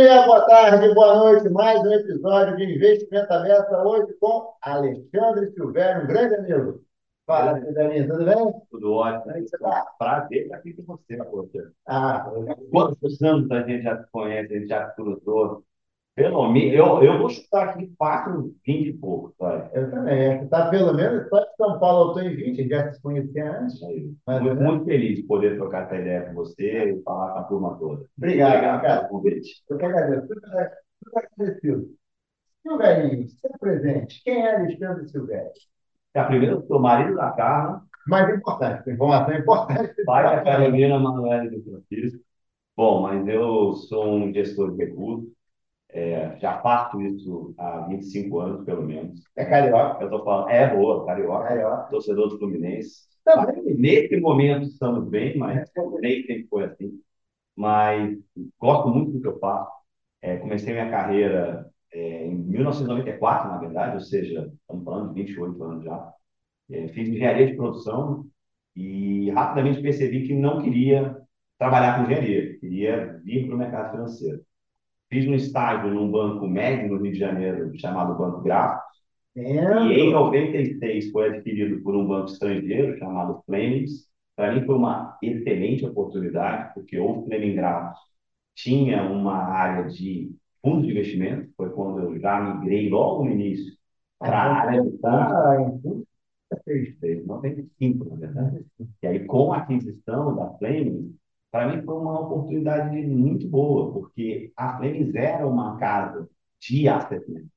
dia, boa tarde, boa noite. Mais um episódio de Investimento Aberto hoje com Alexandre Silvério, um grande amigo. Fala, Silvério, tudo bem? Tudo ótimo. Como é você está? Prazer estar aqui com você, poxa. Ah, Quantos anos a gente já se conhece, a gente já se cruzou? Pelo menos, eu, eu vou chutar aqui quatro, vinte e pouco, vai. eu também. Acho que está pelo menos só de São Paulo, eu estou em 20, já se conhecia antes. Mas, Muito, né? muito feliz de poder trocar essa ideia com você e falar com a turma toda. Obrigado, cara. pelo convite. Eu que agradeço. Muito muito agradecido. Silvério, seu presente. Quem é Alexandre Silvério? É, primeiro, eu sou marido da Carla, Mais importante, informação importante. pai da Carolina Manoela e do Francisco. Bom, mas eu sou um gestor de recursos, é, já faço isso há 25 anos, pelo menos. É carioca. Eu tô falando, é boa, carioca, Carioca. torcedor do Fluminense. Também. Nesse momento estamos bem, mas nem sempre foi assim. Mas gosto muito do que eu faço. É, comecei minha carreira é, em 1994, na verdade, ou seja, estamos falando de 28 anos já. É, fiz engenharia de produção e rapidamente percebi que não queria trabalhar com engenharia, queria vir para o mercado financeiro. Fiz um estágio num banco médio no Rio de Janeiro, chamado Banco Gráfico, e em Entendo. 96 foi adquirido por um banco estrangeiro chamado Flemings. Para mim foi uma excelente oportunidade, porque o Fleming Gráficos tinha uma área de fundos de investimento, foi quando eu já migrei logo no início para a área de fundos Ah, tudo. desde 95, na verdade. E aí, com a aquisição da Flemings, para mim foi uma oportunidade muito boa, porque a Flemings era uma casa de asset management.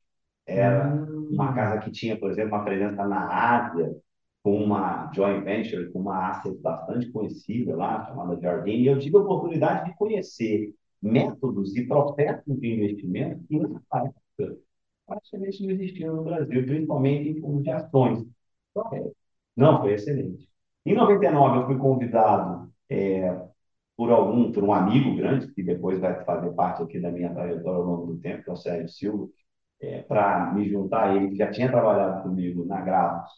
Era uma casa que tinha, por exemplo, uma presença na Ásia, com uma joint venture, com uma asset bastante conhecida lá, chamada Jardine, e eu tive a oportunidade de conhecer métodos e processos de investimento que na época praticamente não existiam no Brasil, principalmente em fundos de ações. É, Não, foi excelente. Em 99 eu fui convidado é, por algum, por um amigo grande, que depois vai fazer parte aqui da minha trajetória ao longo do tempo, que é o Sérgio Silva, para me juntar a ele, que já tinha trabalhado comigo na Gravos,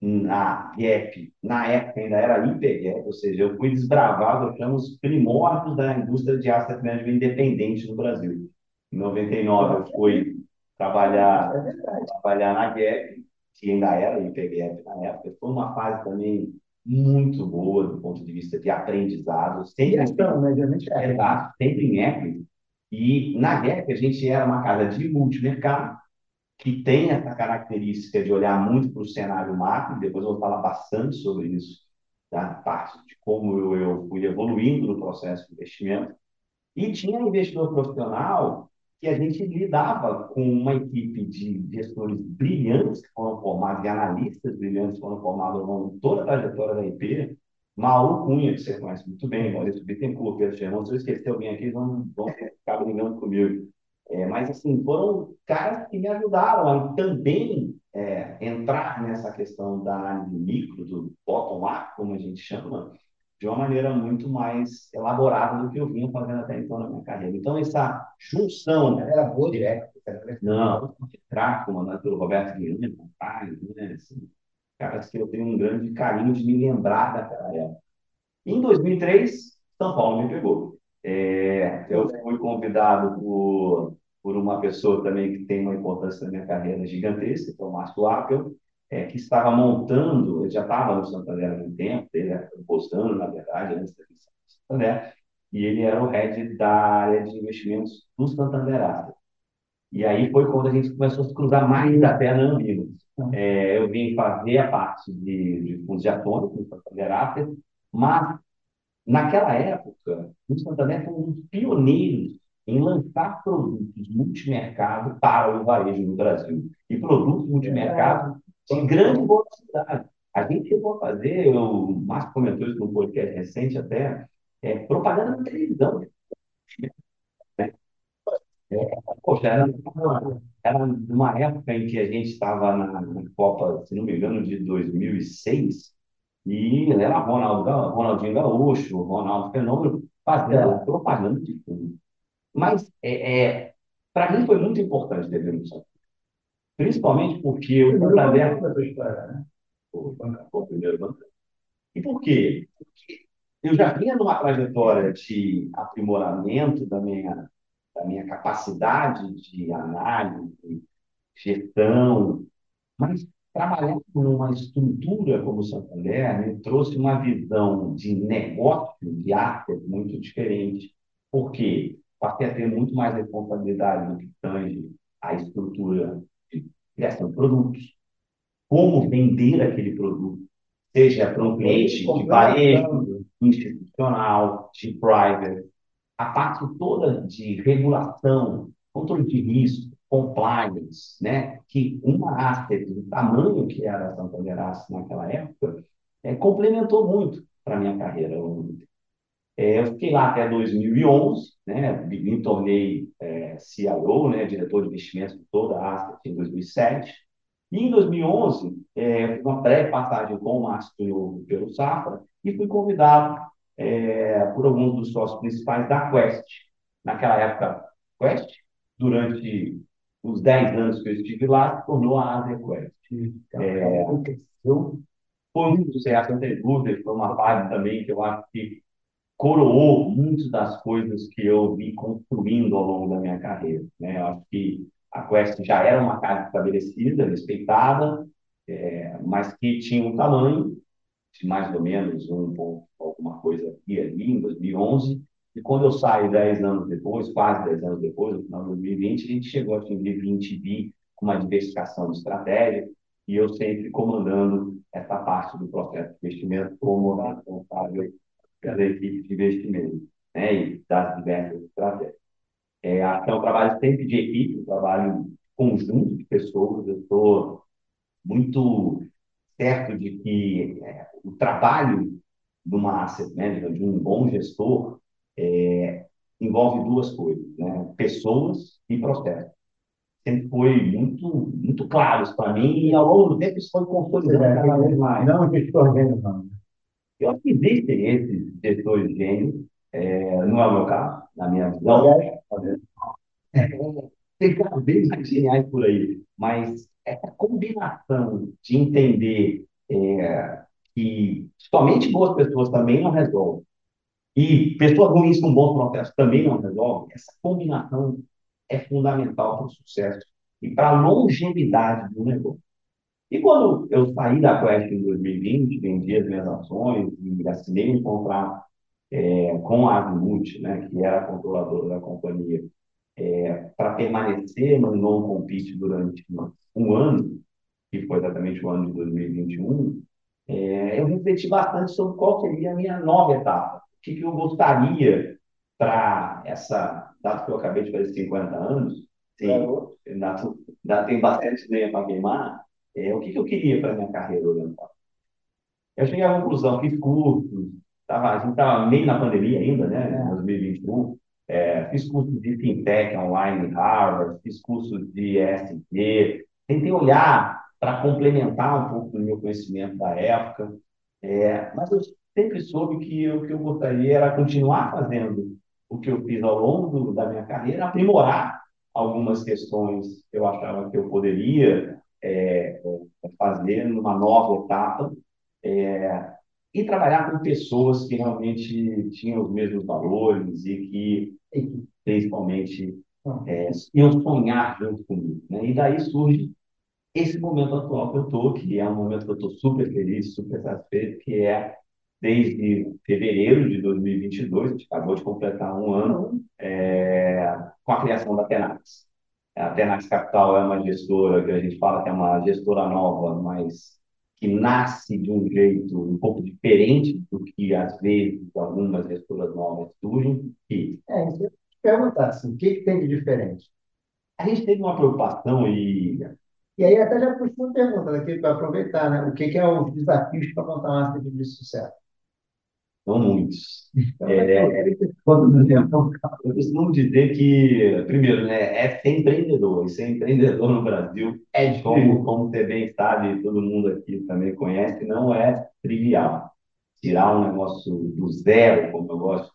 na Gap, na época ainda era IPGAP, ou seja, eu fui desbravado, eu chamo os primórdios da indústria de asset management independente no Brasil. Em 99 eu fui trabalhar, É trabalhar na Gap, que ainda era IPGAP na época, foi uma fase também muito boa do ponto de vista de aprendizado, sempre Gestão, né? Geralmente é. Exato, sempre em equity. E na Gap a gente era uma casa de multimercado, que tem essa característica de olhar muito para o cenário macro, depois eu vou falar bastante sobre isso, da parte de como eu, eu fui evoluindo no processo de investimento. E tinha investidor profissional que a gente lidava com uma equipe de gestores brilhantes que foram formados, e analistas brilhantes que foram formados ao longo de toda a trajetória da IP, Mauro Cunha, que você conhece muito bem, Maurício Bittencourt, Pedro Germão, se eu esquecer alguém aqui, vão, vão ficar brigando comigo. É, mas, assim, foram caras que me ajudaram a também é, entrar nessa questão da análise micro, do bottom-up, como a gente chama, de uma maneira muito mais elaborada do que eu vinha fazendo até então na minha carreira. Então, essa junção Era boa direto. não, craque, comandado pelo Roberto Guilherme, pai, né? Assim, caras que eu tenho um grande carinho de me lembrar daquela época. Em 2003, São Paulo me pegou. É, eu fui convidado por, por uma pessoa também que tem uma importância na minha carreira gigantesca, que é o Márcio Appel, é, que estava montando, ele já estava no Santander há muito tempo, ele era postando, na verdade, antes da do Santander, e ele era o head da área de investimentos do Santander Asset. E aí foi quando a gente começou a se cruzar mais até na Amigos. É, eu vim fazer a parte de, fundos de ações no Santander Asset, mas naquela época, o Santander foi um dos pioneiros em lançar produtos multimercado para o varejo no Brasil. E produtos multimercado de grande volatilidade. A gente chegou a fazer, o Márcio comentou isso no podcast recente até, é, propaganda na televisão. Né? É, poxa, era, era uma época em que a gente estava na, na Copa, se não me engano, de 2006, e era Ronaldo, Ga- Ronaldinho Gaúcho, Ronaldo Fenômeno, fazendo propaganda de fundo. Mas é, é, para mim foi muito importante ter Santos. Principalmente porque o Santander história, né? foi o primeiro banco. E por quê? Porque eu já vinha numa trajetória de aprimoramento da minha, da minha capacidade de análise, gestão, mas trabalhar numa estrutura como o Santander me trouxe uma visão de negócio, de arte muito diferente. Por quê? Passei a ter muito mais responsabilidade no que tange a estrutura criação de produtos, como vender aquele produto, seja para um cliente de varejo, institucional, de private, a parte toda de regulação, controle de risco, compliance, né? que uma asset do tamanho que era a Santander Asset naquela época, é, complementou muito para a minha carreira. É, eu fiquei lá até 2011, né? me tornei é, CIO, né? diretor de investimentos de toda a Asset em 2007. E em 2011, é, uma breve passagem com o Márcio pelo Safra e fui convidado é, por alguns dos sócios principais da Quest. Naquela época, Quest, durante os 10 anos que eu estive lá, tornou a Asia Quest. É, foi um sucesso, não tem dúvida, foi uma fase também que eu acho que coroou muitas das coisas que eu vi construindo ao longo da minha carreira. Né? Eu acho que a Quest já era uma casa estabelecida, respeitada, é, mas que tinha um tamanho de mais ou menos um ponto, alguma coisa aqui ali, em 2011, e quando eu saio 10 anos depois, quase 10 anos depois, no final de 2020, a gente chegou a atingir 20 bi com uma diversificação de estratégia, e eu sempre comandando essa parte do processo de investimento como responsável pela equipe de investimento né, e das diversas estratégias. É, que é um trabalho sempre de equipe, um trabalho conjunto de pessoas. Eu estou muito certo de que é, o trabalho de uma asset manager, de um bom gestor, é, envolve duas coisas, né? pessoas e processos. Sempre foi muito, muito claro isso para mim e ao longo do tempo isso foi consolidando é, cada vez mais. Não gestor gênio, não. Eu acho que existem esses gestores gênios, é, não é o meu caso, na minha visão. É, tem cada vez mais geniais por aí, mas essa combinação de entender é, que somente boas pessoas também não resolvem, e pessoas ruins com bons processos também não resolvem, essa combinação é fundamental para o sucesso e para a longevidade do negócio. E quando eu saí da Quest em 2020, vendi as minhas ações e assinei um contrato é, com a Azimuth, né, que era a controladora da companhia, é, para permanecer no non-compete durante um ano, que foi exatamente o ano de 2021, é, eu refleti bastante sobre qual seria a minha nova etapa. O que, que eu gostaria para essa, dado que eu acabei de fazer 50 anos, sim, ainda, tem bastante lenha para queimar, é, o que, que eu queria para minha carreira oriental? Eu cheguei à conclusão, fiz cursos, tava, a gente estava meio na pandemia ainda, né, em 2021, é, fiz cursos de fintech online em Harvard, fiz cursos de ESG, tentei olhar para complementar um pouco do meu conhecimento da época, é, mas eu sempre soube que o que eu gostaria era continuar fazendo o que eu fiz ao longo do, da minha carreira, aprimorar algumas questões que eu achava que eu poderia é, é, fazer numa nova etapa é, e trabalhar com pessoas que realmente tinham os mesmos valores e que, principalmente, é, iam sonhar junto comigo. Né? E daí surge esse momento atual que eu estou, que é um momento que eu estou super feliz, super satisfeito, que é desde fevereiro de 2022, a gente acabou de completar um ano, é, com a criação da Tenax. A Tenax Capital é uma gestora que a gente fala que é uma gestora nova, mas que nasce de um jeito um pouco diferente do que, às vezes, algumas gestoras novas surgem. E, é, isso eu perguntar, assim, o que, que tem de diferente? A gente teve uma preocupação e e aí até já puxou uma pergunta daqui para aproveitar, né? O que, que é os desafios para montar uma asset de sucesso? São muitos. Então, é, eu costumo dizer que, primeiro, né, é ser empreendedor. E ser empreendedor no Brasil, é como, como você bem sabe, todo mundo aqui também conhece, não é trivial. Tirar um negócio do zero, como eu gosto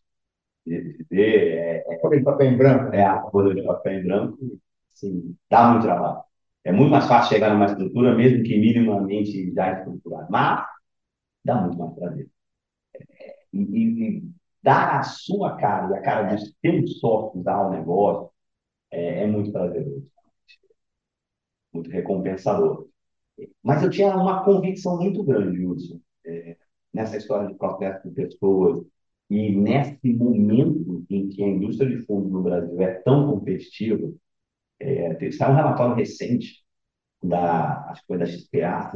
de dizer, é, é folha de papel em branco. É a folha de papel em branco, assim, dá muito trabalho. É muito mais fácil chegar numa estrutura, mesmo que minimamente já estruturada, mas dá muito mais prazer e, e, dar a sua cara e a cara dos seus sócios ao negócio, é, é muito prazeroso, muito recompensador. Mas eu tinha uma convicção muito grande, Wilson, é, nessa história de processo de pessoas e nesse momento em que a indústria de fundos no Brasil é tão competitiva, é, está um relatório recente da, acho que foi da XPA,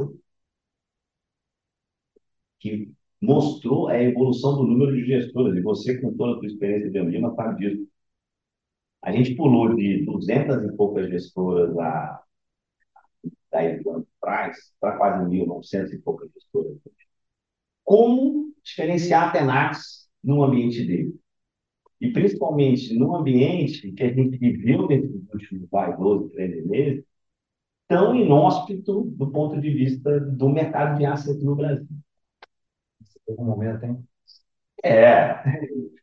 que mostrou a evolução do número de gestoras, e você, com toda a sua experiência de Andima, sabe disso. A gente pulou de 200 e poucas gestoras há 10 anos atrás para quase 1.900 e poucas gestoras. Como diferenciar a Tenax no ambiente dele? E principalmente no ambiente que a gente viveu nesses últimos 12, 13 meses, tão inóspito do ponto de vista do mercado de assets no Brasil. Algum momento, hein? É,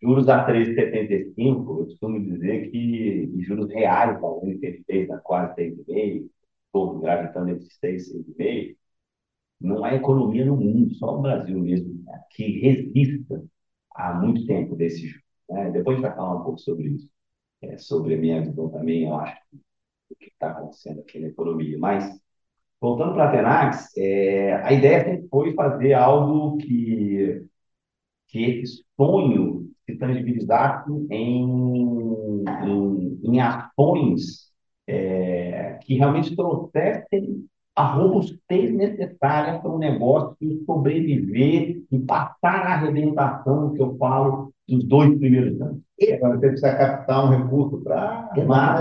juros a 3,75, eu costumo dizer que juros reais, a que ele fez a quase 6,5, todo gravitando entre 6 e 6,5, não há economia no mundo, só o Brasil mesmo, né, que resista há muito tempo desse juro. Né? Depois a gente vai falar um pouco sobre isso, é, sobre a minha visão também, eu acho, do que está acontecendo aqui na economia. Mas, voltando para a Tenax, é, a ideia sempre foi fazer algo que, que esse sonho se tangibilizasse em, em, em ações é, que realmente trouxessem a robustez necessária para o negócio sobreviver e passar a arrebentação que eu falo dos dois primeiros anos. E agora você precisa captar um recurso para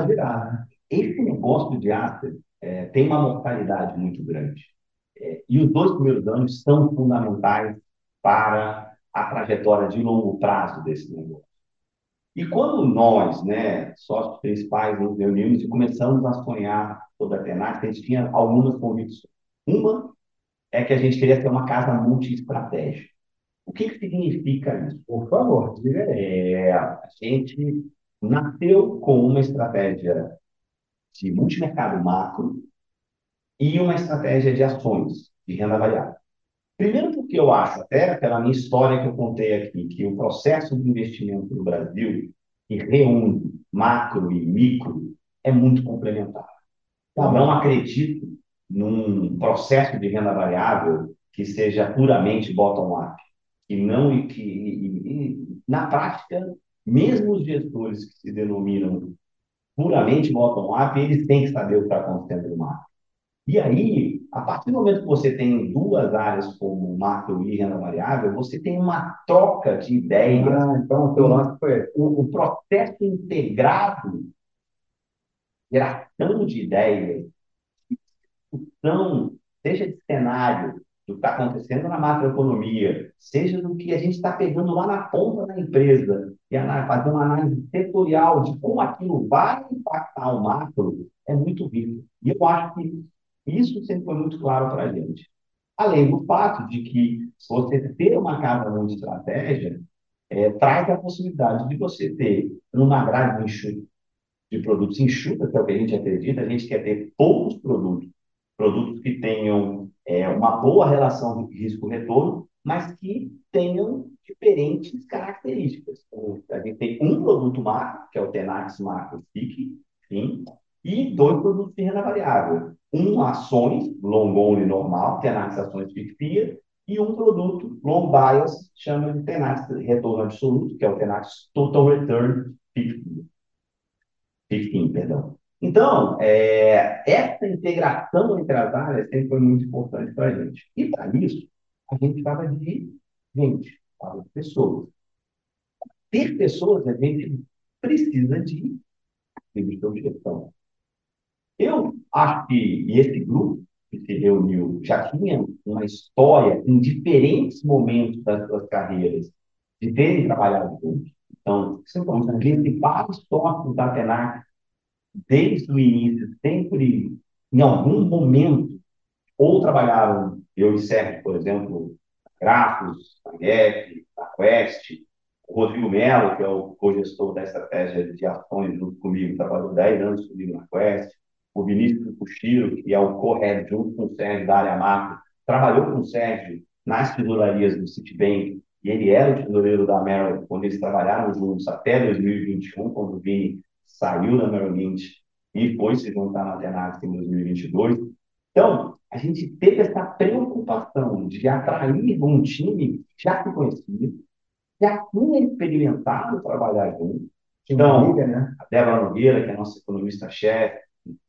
virar. Né? Esse negócio de asset é, tem uma mortalidade muito grande. É, e os dois primeiros anos são fundamentais para a trajetória de longo prazo desse negócio. E quando nós, né, sócios principais, nos reunimos e começamos a sonhar sobre a Tenax, a gente tinha algumas convicções. Uma é que a gente queria ter uma casa multi-estratégica. O que, que significa isso? Por favor, diga aí. É, a gente nasceu com uma estratégia de multimercado macro e uma estratégia de ações de renda variável. Primeiro porque eu acho, até pela minha história que eu contei aqui, que o processo de investimento no Brasil, que reúne macro e micro, é muito complementar. Eu não acredito num processo de renda variável que seja puramente bottom-up. E não e que, e, e, na prática, mesmo os gestores que se denominam puramente bottom-up, eles têm que saber o que está acontecendo no macro. E aí, a partir do momento que você tem duas áreas como macro e renda variável, você tem uma troca de ideias. Ah, então o teu lance foi o, o processo integrado, geração de ideias, discussão, seja de cenário, do que está acontecendo na macroeconomia, seja do que a gente está pegando lá na ponta da empresa, e fazer uma análise setorial de como aquilo vai impactar o macro, é muito rico. E eu acho que isso sempre foi muito claro para a gente. Além do fato de que você ter uma casa de estratégia é, traz a possibilidade de você ter uma grade enxuta, de produtos enxuta, que é o que a gente acredita, a gente quer ter poucos produtos, produtos que tenham é, uma boa relação de risco-retorno, mas que tenham diferentes características. A gente tem um produto macro, que é o Tenax Macro FIC, sim, e dois produtos de renda variável. Um, ações, long only normal, Tenax Ações FICFIA, e um produto long bias, chama de Tenax Retorno Absoluto, que é o Tenax Total Return FICFIA. FICFIA, perdão. Então, é, essa integração entre as áreas sempre foi muito importante para a gente. E para isso, a gente estava de gente, estava de pessoas. Ter pessoas, a gente precisa de de gestão. Eu acho que esse grupo que se reuniu já tinha uma história em diferentes momentos das suas carreiras de terem trabalhado juntos. Então, são os principais sócios da TENAC, desde o início, sempre, em algum momento, ou trabalharam, eu e Sérgio, por exemplo, Grafos, na GEP, na Quest, o Rodrigo Mello, que é o co-gestor da estratégia de ações junto comigo, trabalhou 10 anos comigo na Quest, o Vinícius Cuxiro, que é o co-head junto com o Sérgio da área macro, trabalhou com o Sérgio nas tesourarias do Citibank, e ele era o tesoureiro da Merrill quando eles trabalharam juntos até 2021, quando o Vini saiu da Lynch e foi se juntar na Tenax em 2022. Então, a gente teve essa preocupação de atrair um time que já se conhecia, já tinha experimentado trabalhar junto. Então, liga, né? a Débora Nogueira, que é nossa economista-chefe,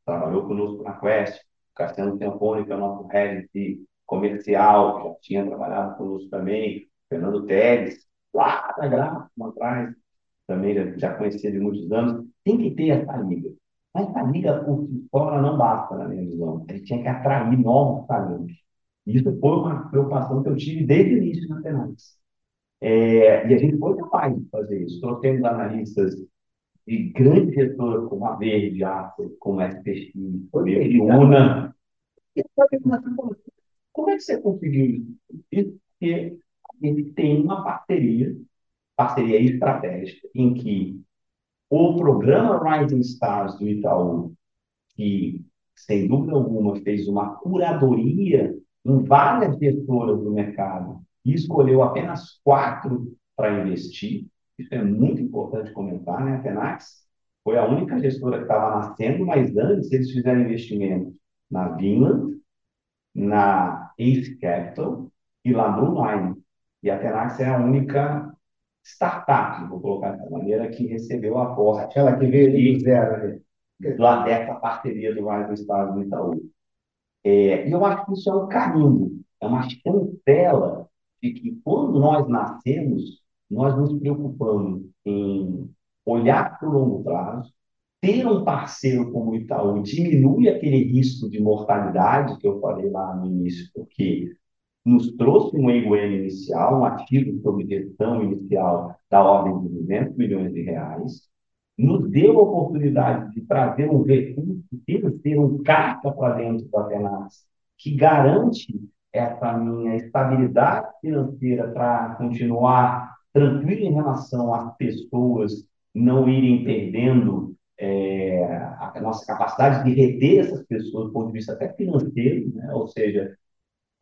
trabalhou conosco na Quest, o Cassiano Tempone, que é o nosso head de comercial, que já tinha trabalhado conosco também, o Fernando Teles, lá na Gráfica, atrás, também já, conhecia de muitos anos. Tem que ter essa liga. Mas a liga por si fora não basta, na minha visão. A gente tinha que atrair novos talentos. Isso foi uma preocupação que eu tive desde o início na Fernandes. É, e a gente foi capaz de fazer isso. Trouxemos analistas de grandes gestoras como a Verde, a como a SPX, Una. Como é que você conseguiu isso? Porque gente tem uma parceria, parceria estratégica, em que o programa Rising Stars do Itaú, que, sem dúvida alguma, fez uma curadoria em várias gestoras do mercado e escolheu apenas quatro para investir. Isso é muito importante comentar, né? A Tenax foi a única gestora que estava nascendo, mas antes eles fizeram investimento na Vinland, na Ace Capital e lá no Online. E a Tenax é a única startup, vou colocar dessa maneira, que recebeu a aposta. Aquela que veio do zero ali. Lá dessa parceria do Rise Estado do Itaú. É, e eu acho que isso é um caminho, é uma chancela de que quando nós nascemos, nós nos preocupamos em olhar para o longo prazo, ter um parceiro como o Itaú diminui aquele risco de mortalidade que eu falei lá no início, porque nos trouxe um AUM inicial, um ativo sob gestão inicial da ordem de 200 milhões de reais, nos deu a oportunidade de trazer um recurso financeiro, um caixa para dentro da Tenas, que garante essa minha estabilidade financeira para continuar tranquilo em relação às pessoas não irem perdendo é, a nossa capacidade de reter essas pessoas do ponto de vista até financeiro, né? ou seja,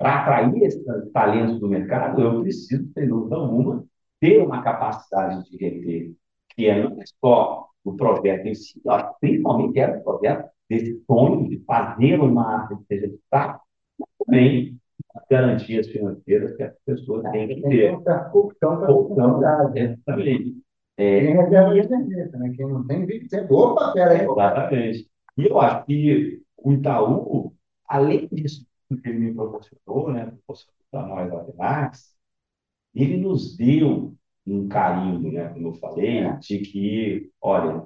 para atrair esses talentos do mercado, eu preciso, sem dúvida alguma, ter uma capacidade de reter, que é não só o projeto em si, principalmente era o projeto desse sonho de fazer uma arte que seja destaque, mas também as garantias financeiras que as pessoas têm que ter. Corrupção para a Exatamente. É, Quem reserva emergência, né? Quem não tem, vive sempre. Opa, peraí. Exatamente. E eu acho que o Itaú, além disso que ele me proporcionou, né, proporcionou para nós a Tenax, ele nos deu um carinho, né, como eu falei, é. de que, olha,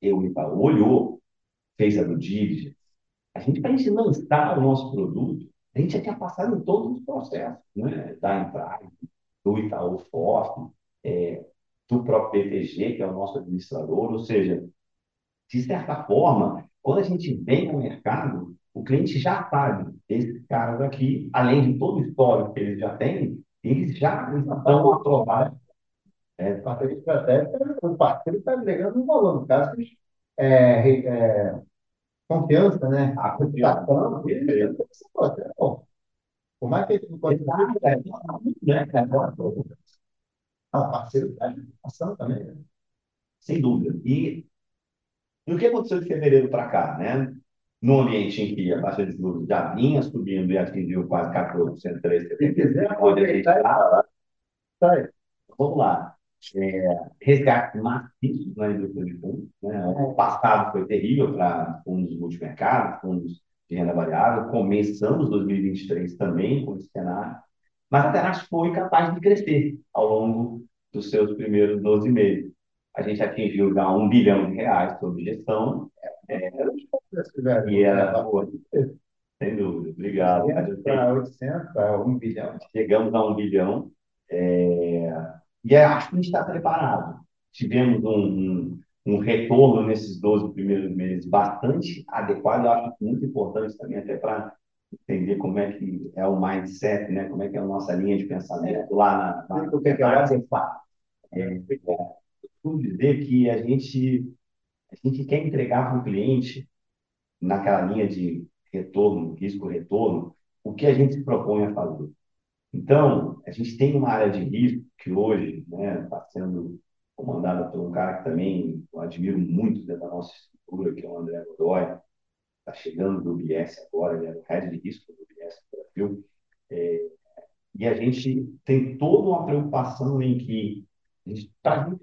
eu olhou, fez a do diligence, a gente, para a gente lançar o nosso produto, a gente já tinha passado em todos os processos, né, da entrada, do Itaú Forte, é, do próprio PTG, que é o nosso administrador, ou seja, de certa forma, quando a gente vem no mercado, o cliente já sabe, esses caras aqui, além de todo o histórico que eles já têm, eles já estão aprovados. É, parceria estratégica, o parceiro está agregando um valor, no caso, é, é, confiança, né? A confiança. Por mais que ele não pode né? Ah, o parceiro está ação também, né? Sem dúvida. E, e o que aconteceu de fevereiro para cá, né? No ambiente em que a taxa de juros já vinha subindo e atingiu quase 14%, 13%. Se quiser tá, tá Vamos lá. É, resgate maciço na indústria de fundos. Né? O passado foi terrível para fundos multimercados, fundos de renda variável. Começamos 2023 também com esse cenário. Mas a Teras foi capaz de crescer ao longo dos seus primeiros 12 meses. A gente atingiu já um bilhão de reais sob gestão. É, e era, pô, sem dúvida, obrigado. Para 800, para 1 bilhão. Chegamos a 1 bilhão. É, e acho que a gente está preparado. Tivemos um, um, um, retorno nesses 12 primeiros meses bastante adequado, eu acho muito importante também, até para entender como é que é o mindset, né? como é que é a nossa linha de pensamento lá na. na, é que é é, é, costumo dizer que a gente, a gente quer entregar para o cliente, naquela linha de retorno, risco-retorno, o que a gente se propõe a fazer. Então, a gente tem uma área de risco que hoje está né, tá sendo comandada por um cara que também eu admiro muito dentro da nossa estrutura, que é o André Godoy, está chegando do UBS agora, ele é o head de risco do UBS no Brasil. É, e a gente tem toda uma preocupação em que a gente, para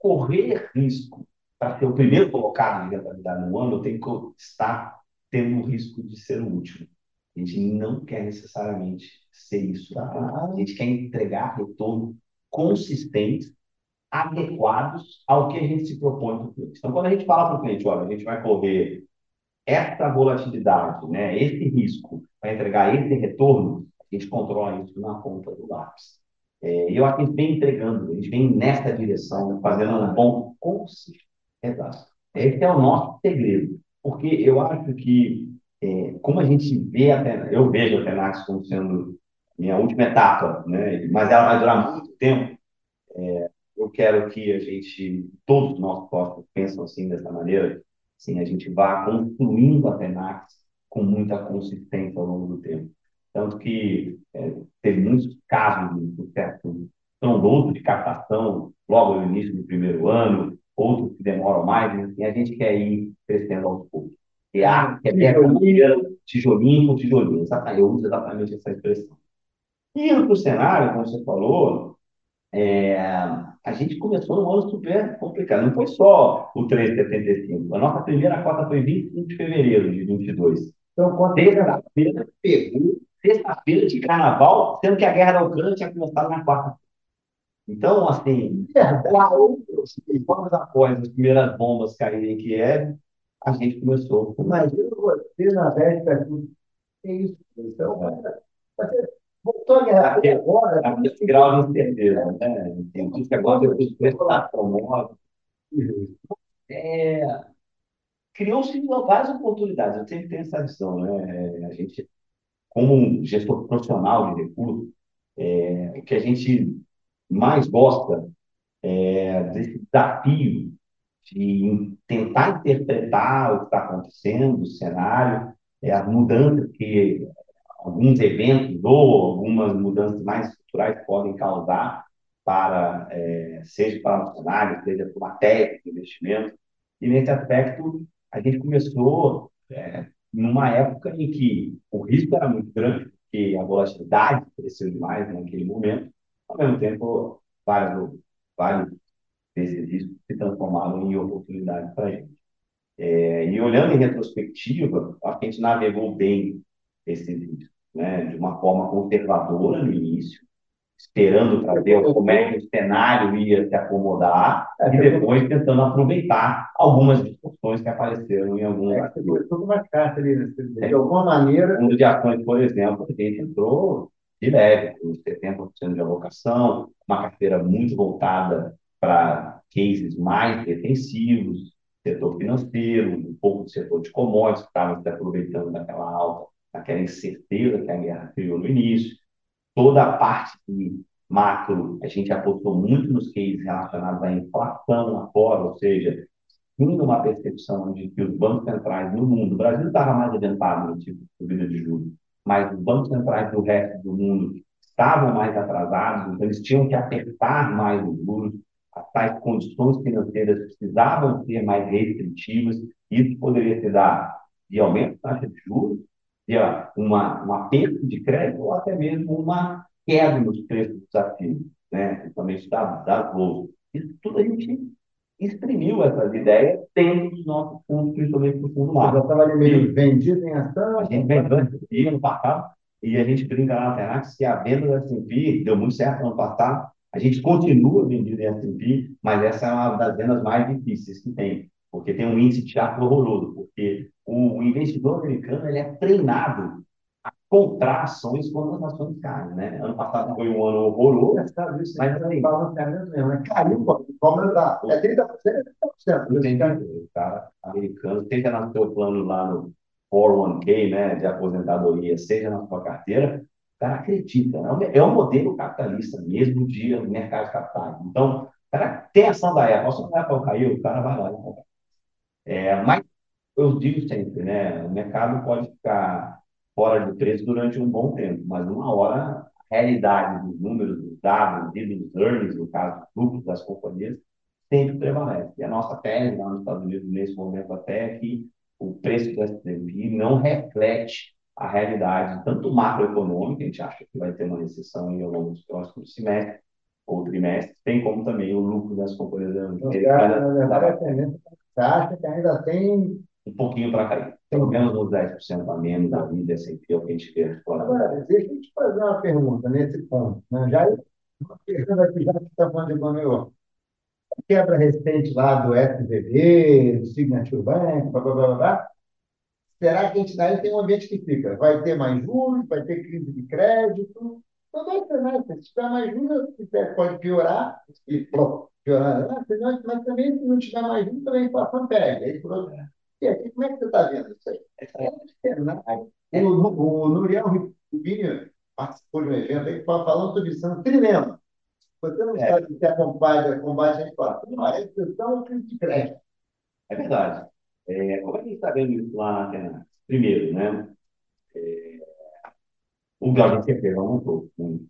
correr risco para ser o primeiro colocado de rentabilidade no ano, eu tenho que estar tendo o risco de ser o último. A gente não quer necessariamente ser isso. A gente quer entregar retorno consistentes, adequados ao que a gente se propõe para o cliente. Então, quando a gente fala para o cliente, olha, a gente vai correr essa volatilidade, né, esse risco, para entregar esse retorno, a gente controla isso na ponta do lápis. É, eu acho que gente vem entregando, gente vem nessa direção, fazendo um bom consistente. Esse é o nosso segredo, porque eu acho que, é, como a gente vê, a eu vejo a Tenax como sendo minha última etapa, né? mas ela vai durar muito tempo, é, eu quero que a gente, todos os nossos pensam assim, dessa maneira, assim, a gente vá construindo a Tenax com muita consistência ao longo do tempo. Tanto que é, teve muitos casos de sucesso trondoso de captação logo no início do primeiro ano, outros que demoram mais, e a gente quer ir crescendo aos poucos. E ah, quer ter tijolinho, tijolinho com tijolinho. Eu uso exatamente essa expressão. E para o cenário, como você falou, é, a gente começou num ano super complicado. Não foi só o 3,75. A nossa primeira cota foi 25 de fevereiro de 22. Então, sexta-feira pegou sexta-feira de carnaval, sendo que a guerra da Ucrânia tinha começado na quarta. Então, assim, vamos após as primeiras bombas caírem em Kiev, a gente começou. Imagina você na véspera, que isso? Então, você voltou a guerra aquele, agora. Aquele grau de incerteza, né? Tem que agora fiz prestar promove. É, Criou-se várias oportunidades, eu sempre tenho essa visão, né? A gente como um gestor profissional de recursos, é, o que a gente mais gosta é desse desafio de tentar interpretar o que está acontecendo, o cenário, é, as mudanças que alguns eventos ou algumas mudanças mais estruturais podem causar para, é, seja para o cenário, seja para uma técnica de investimento. E nesse aspecto, a gente começou é, numa época em que o risco era muito grande, porque a volatilidade cresceu demais naquele momento, ao mesmo tempo, vários, vários desses riscos se transformaram em oportunidades para a gente. É, e olhando em retrospectiva, a gente navegou bem esses riscos, né, de uma forma conservadora no início, esperando para ver como é que o cenário ia se acomodar é, e depois tentando aproveitar algumas discussões que apareceram em algum é, tudo mais caixa ali, né? de alguma maneira. Fundo de ações, por exemplo, a gente entrou de leve, com 70% de alocação, uma carteira muito voltada para cases mais defensivos, setor financeiro, um pouco do setor de commodities, que estava se aproveitando daquela alta, daquela incerteza que a guerra criou no início toda a parte de macro, a gente apostou muito nos cases relacionados à inflação lá fora, ou seja, tinha uma percepção de que os bancos centrais no mundo, o Brasil estava mais adiantado no tipo de subida de juros, mas os bancos centrais do resto do mundo estavam mais atrasados, então eles tinham que apertar mais os juros, as tais condições financeiras precisavam ser mais restritivas, isso poderia se dar de aumento da taxa de juros, uma, um aperto de crédito ou até mesmo uma queda nos preços dos ativos, né? principalmente das, das bolsas. Isso tudo a gente exprimiu essas ideias dentro dos nossos fundos, principalmente do fundo macro. Já estava meio vendido em ação? A gente vendeu ano passado e a gente brinca na Alternax que a venda da S&P deu muito certo no ano passado. A gente continua vendido em S&P, mas essa é uma das vendas mais difíceis que tem, porque tem um índice de teatro horroroso, porque o investidor americano ele é treinado a comprar ações quando as ações caem, né? Ano passado foi um ano horroroso, mas assim, balanceamento mesmo, né? Caiu, cobra da, é 30%, é 30%. O cara americano, seja no seu plano lá no 401k, né, de aposentadoria, seja na sua carteira, o cara acredita, né? é um modelo capitalista mesmo de mercado de capitais. Então, o cara tem ação da Apple, a ação da Apple caiu, o cara vai lá e compra. É, mas eu digo sempre, né? O mercado pode ficar fora de preço durante um bom tempo, mas uma hora a realidade dos números, dos dados, dos earnings, no caso, dos lucros das companhias, sempre prevalece. E a nossa tese lá nos Estados Unidos, nesse momento até, é que o preço do S&P não reflete a realidade, tanto macroeconômica, a gente acha que vai ter uma recessão ao longo dos próximos semestres, ou trimestres, tem como também o lucro das companhias americanas. Na verdade, a tendência você acha que ainda tem um pouquinho para cair. Pelo menos uns 10% a menos da vida S&P é o que a gente vê. Agora, deixa eu te fazer uma pergunta nesse ponto. Né? Já uma pergunta aqui, já que está falando de economia. Quebra recente lá do SVB, do Signature Bank, blá, blá, blá, blá, será que a gente daí tem um ambiente que fica? Vai ter mais juros, vai ter crise de crédito? Não vai ter mais. Se tiver mais juros, pode piorar, e piorar, mas, mas também se não tiver mais juros, também a inflação pega. Aí, por e aqui, como é que você está vendo isso aí? É o, o, o Nuriel Rubinho participou de um evento aí falando sobre isso, um trilema. Você não é. sabe se é combate, combate a inflação, não é exceção ou crise de crédito. É verdade. É, como é que a gente está vendo isso lá na Primeiro, né? É, o grau de incerteza aumentou muito.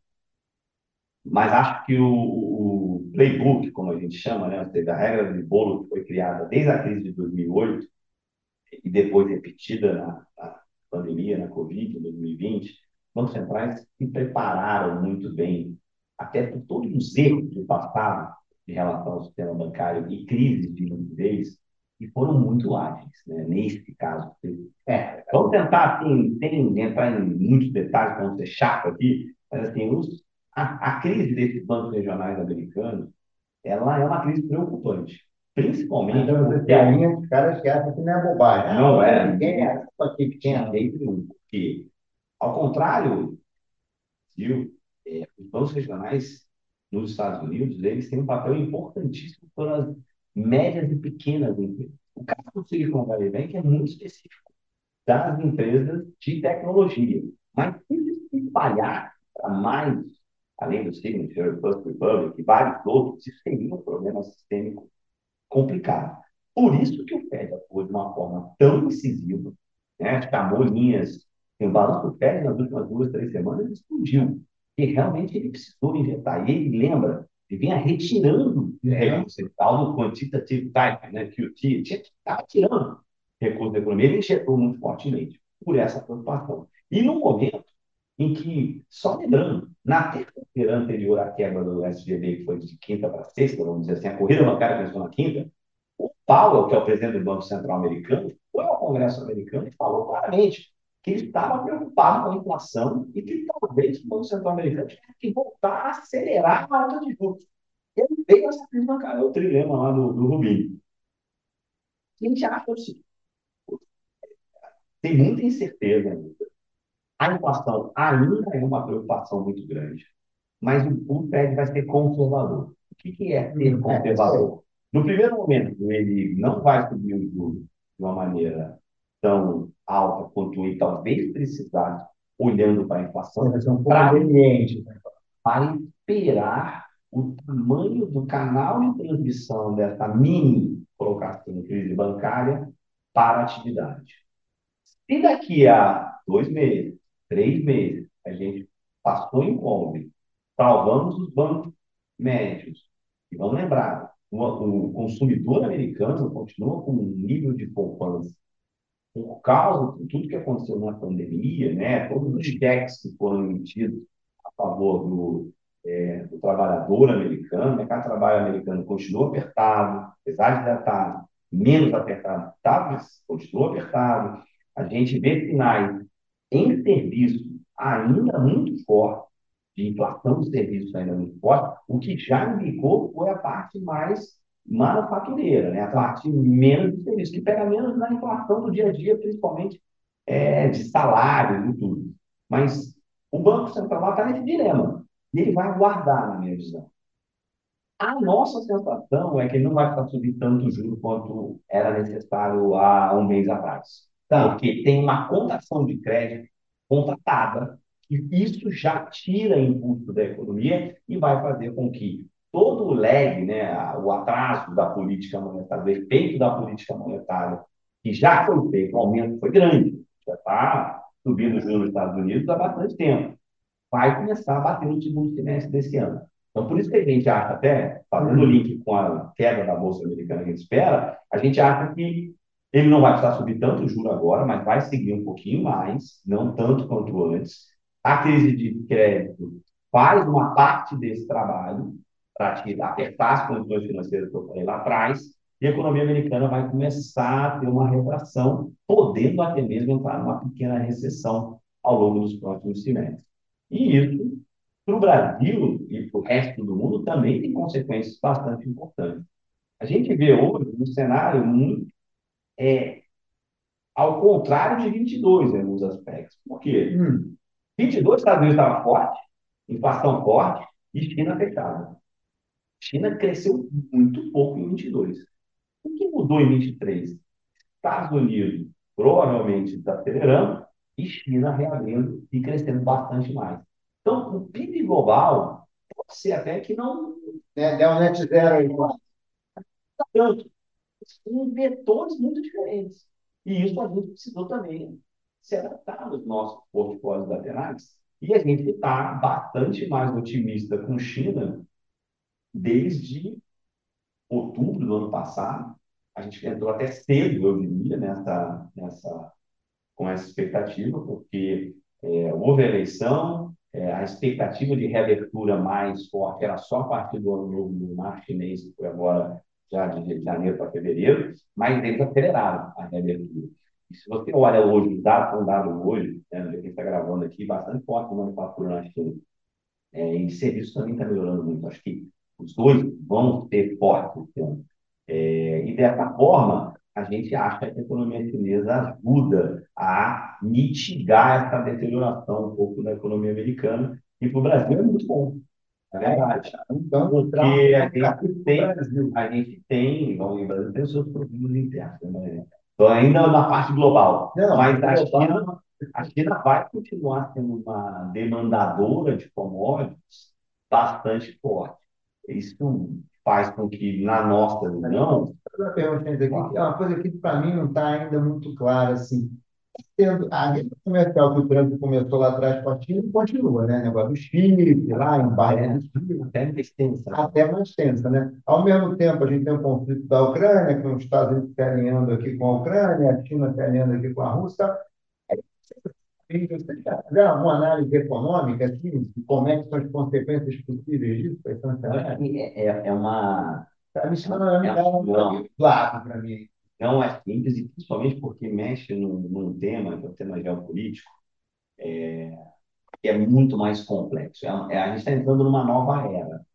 Mas acho que o, o, playbook, como a gente chama, né? Ou seja, a regra de bolo que foi criada desde a crise de 2008 e depois repetida na, na pandemia, na Covid, em 2020, bancos centrais se prepararam muito bem, até por todos os erros do passado em relação ao sistema bancário e crises de liquidez, e foram muito ágeis, né? nesse caso. É, vamos tentar, assim, sem entrar em muitos detalhes, para não ser chato aqui, mas assim, os, a, a crise desses bancos regionais americanos, ela é uma crise preocupante. Principalmente. Então, você tem a linha de caras que acham que não é bobagem. Não, é. Ninguém é isso aqui que tinha sempre um. Porque, ao contrário, viu, é, os bancos regionais nos Estados Unidos, eles têm um papel importantíssimo para as médias e pequenas empresas. O caso do Silicon Valley Bank é muito específico das empresas de tecnologia. Mas se espalhar para mais, além do Signature, First Republic e vários outros, isso seria um problema sistêmico complicado. Por isso que o Fed atuou de uma forma tão incisiva, né? chamou linhas. O balanço do Fed nas últimas duas, três semanas explodiu. E realmente ele precisou injetar. E ele lembra, ele vinha retirando recursos, tal do quantitative type, né? QT, estava tirando recursos da economia. Ele injetou muito fortemente por essa preocupação. E no momento em que, só lembrando, na terça-feira anterior à quebra do SGB, que foi de quinta para sexta, vamos dizer assim, a corrida bancária começou na quinta, o Powell, que é o presidente do Banco Central americano, foi ao Congresso americano e falou claramente que ele estava preocupado com a inflação e que talvez o Banco Central americano tivesse que voltar a acelerar a alta de juros. Ele veio essa crise bancária, o trilema lá do, do Rubinho. A gente acha assim, tem muita incerteza ainda a inflação ainda é uma preocupação muito grande, mas o Fed vai ser conservador. O que, que é ser hum, é, conservador? No primeiro momento, ele não vai subir o juros de uma maneira tão alta quanto ele talvez precisasse, olhando para a inflação, para para esperar o tamanho do canal de transmissão dessa mini colocação em crise bancária para a atividade. Se daqui a dois meses, três meses, a gente passou em Kombi, salvamos os bancos médios. E vamos lembrar, o, consumidor americano continua com um nível de poupança por causa de tudo que aconteceu na pandemia, né? todos os cheques que foram emitidos a favor do, é, do trabalhador americano, o mercado de trabalho americano continua apertado, apesar de já estar menos apertado, tá, mas continua apertado. A gente vê sinais em serviço ainda muito forte, de inflação de serviços ainda muito forte, o que já indicou foi a parte mais manufatureira, né? a parte menos de serviço, que pega menos na inflação do dia a dia, principalmente é, de salários e tudo. Mas o Banco Central está nesse dilema, e ele vai guardar, na minha visão. A nossa sensação é que ele não vai ficar subindo tanto juros quanto era necessário há um mês atrás. Tá. Porque tem uma contação de crédito contratada, e isso já tira impulso da economia e vai fazer com que todo o lag, né, o atraso da política monetária, o efeito da política monetária, que já foi feito, o aumento foi grande, já está subindo os juros nos Estados Unidos há bastante tempo, vai começar a bater no segundo semestre desse ano. Então, por isso que a gente acha até, fazendo o Uhum. link com a queda da Bolsa Americana que a gente espera, a gente acha que ele não vai precisar subir tanto o juro agora, mas vai seguir um pouquinho mais, não tanto quanto antes. A crise de crédito faz uma parte desse trabalho para apertar as condições financeiras que eu falei lá atrás, e a economia americana vai começar a ter uma retração, podendo até mesmo entrar numa pequena recessão ao longo dos próximos semestres. E isso, para o Brasil e para o resto do mundo, também tem consequências bastante importantes. A gente vê hoje um cenário muito é, ao contrário de 22 em alguns aspectos. Por quê? Hum. 22, Estados Unidos estava forte, inflação forte e China fechada. China cresceu muito pouco em 22. O que mudou em 23? Estados Unidos provavelmente desacelerando e China reabrindo e crescendo bastante mais. Então, o PIB global pode ser até que não É, é o net zero aí, tanto. São vetores muito diferentes. E isso a gente precisou também se adaptar nos nossos portfólios laterais. E a gente está bastante mais otimista com China desde outubro do ano passado. A gente entrou até cedo, eu diria, nessa, nessa, com essa expectativa, porque é, houve a eleição, é, a expectativa de reabertura mais forte era só a partir do ano novo mar chinês, que foi agora já de janeiro para fevereiro, mas eles aceleraram a reabertura. E se você olha hoje, os dados são dados hoje, né, a gente está gravando aqui, bastante forte a manufatura na China. É, e serviço também está melhorando muito. Acho que os dois vão esse ano. É, e dessa forma, a gente acha que a economia chinesa ajuda a mitigar essa deterioração um pouco da economia americana. E para o Brasil é muito bom. É verdade. Então, Porque a gente tem, a gente tem, vamos lembrar, tem os seus problemas internos, né? Então, ainda na parte global. Não, Mas a. China, a China vai continuar sendo uma demandadora de commodities bastante forte. Isso faz com que, na nossa visão, que é uma coisa que para mim não está ainda muito clara, assim. Tendo, a guerra comercial que o Trump começou lá atrás com a China continua, né? Negócio do Chile, lá, do Chile, até mais tensa. até mais tensa, né? Ao mesmo tempo, a gente tem o conflito da Ucrânia, com os Estados Unidos se alinhando aqui com a Ucrânia, a China se alinhando aqui com a Rússia. Você já fizeram alguma análise econômica, assim, como é que são as consequências possíveis disso? É, é, é uma. Para mim, isso não é muito claro para mim. Não é simples, e principalmente porque mexe num, num tema, que é o tema geopolítico, é, que é muito mais complexo. É, é- a gente está entrando numa nova era.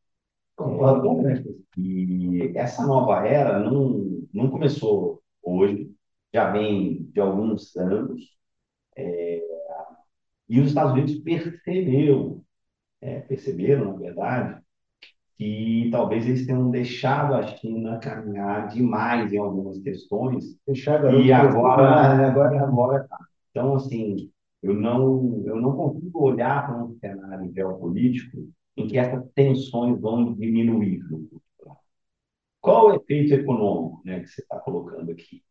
Concordo com você. E essa nova era não, não começou hoje, já vem de alguns anos. é, e os Estados Unidos percebeu, é, perceberam, na verdade, que talvez eles tenham deixado a China caminhar demais em algumas questões garoto, e agora, né? agora agora tá. Então, assim, eu não, eu não consigo olhar para um cenário geopolítico em que essas tensões vão diminuir no. Qual o efeito econômico, né, que você está colocando aqui?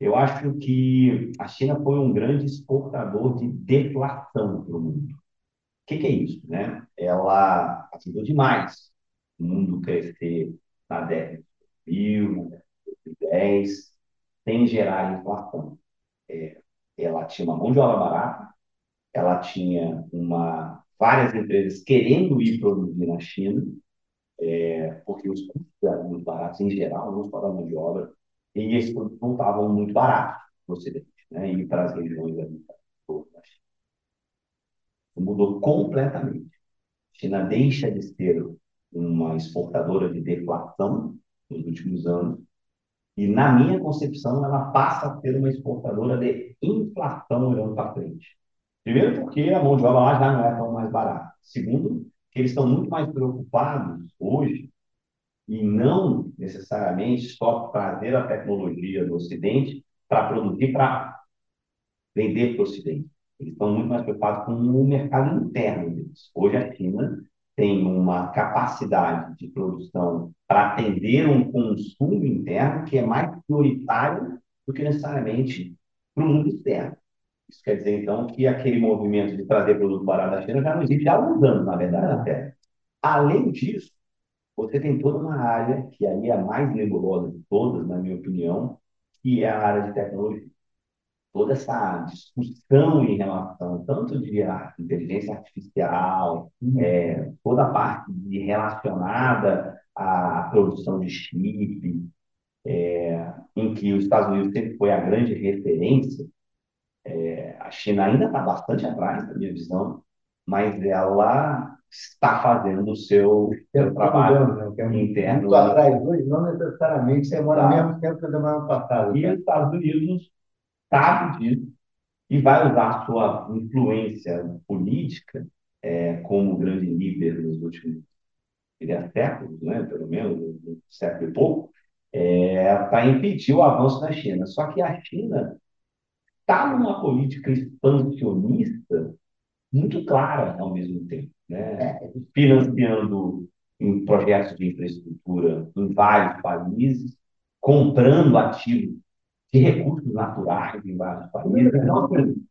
Eu acho que a China foi um grande exportador de deflação para o mundo. O que, que é isso, né? Ela ajudou demais o mundo crescer na década de 2000, 2010, sem gerar inflação. É, ela tinha uma mão de obra barata, ela tinha uma, várias empresas querendo ir produzir na China, é, porque os custos eram muito baratos em geral, não só da mão de obra, e esses produtos não estavam muito baratos no Ocidente, né? E para as regiões ali da China. Mudou completamente. A China deixa de ser uma exportadora de deflação nos últimos anos e, na minha concepção, ela passa a ser uma exportadora de inflação olhando para frente. Primeiro, porque a mão de obra lá já não é tão mais barata. Segundo, que eles estão muito mais preocupados hoje e não necessariamente só trazer a tecnologia do Ocidente para produzir para vender para o Ocidente. Eles estão muito mais preocupados com o mercado interno deles. Hoje a China tem uma capacidade de produção para atender um consumo interno que é mais prioritário do que necessariamente para o mundo externo. Isso quer dizer, então, que aquele movimento de trazer produto barato da China já não existe há alguns anos, na verdade, até. Além disso, você tem toda uma área, que aí é a mais nebulosa de todas, na minha opinião, que é a área de tecnologia. Toda essa discussão em relação tanto de inteligência artificial, uhum. é, toda a parte de relacionada à produção de chip, é, em que os Estados Unidos sempre foi a grande referência, é, a China ainda está bastante atrás, na minha visão, mas ela está fazendo o seu, seu trabalho né? é interno. Muito atrás hoje, não necessariamente demora tá. mesmo tempo que demora no passado. E tá? os Estados Unidos sabe disso e vai usar a sua influência política é, como grande líder nos últimos séculos, né? pelo menos, um século e pouco, é, para impedir o avanço da China. Só que a China está numa política expansionista muito clara ao mesmo tempo, né? financiando em projetos de infraestrutura em vários países, comprando ativos de recursos naturais em vários países. Então, assim,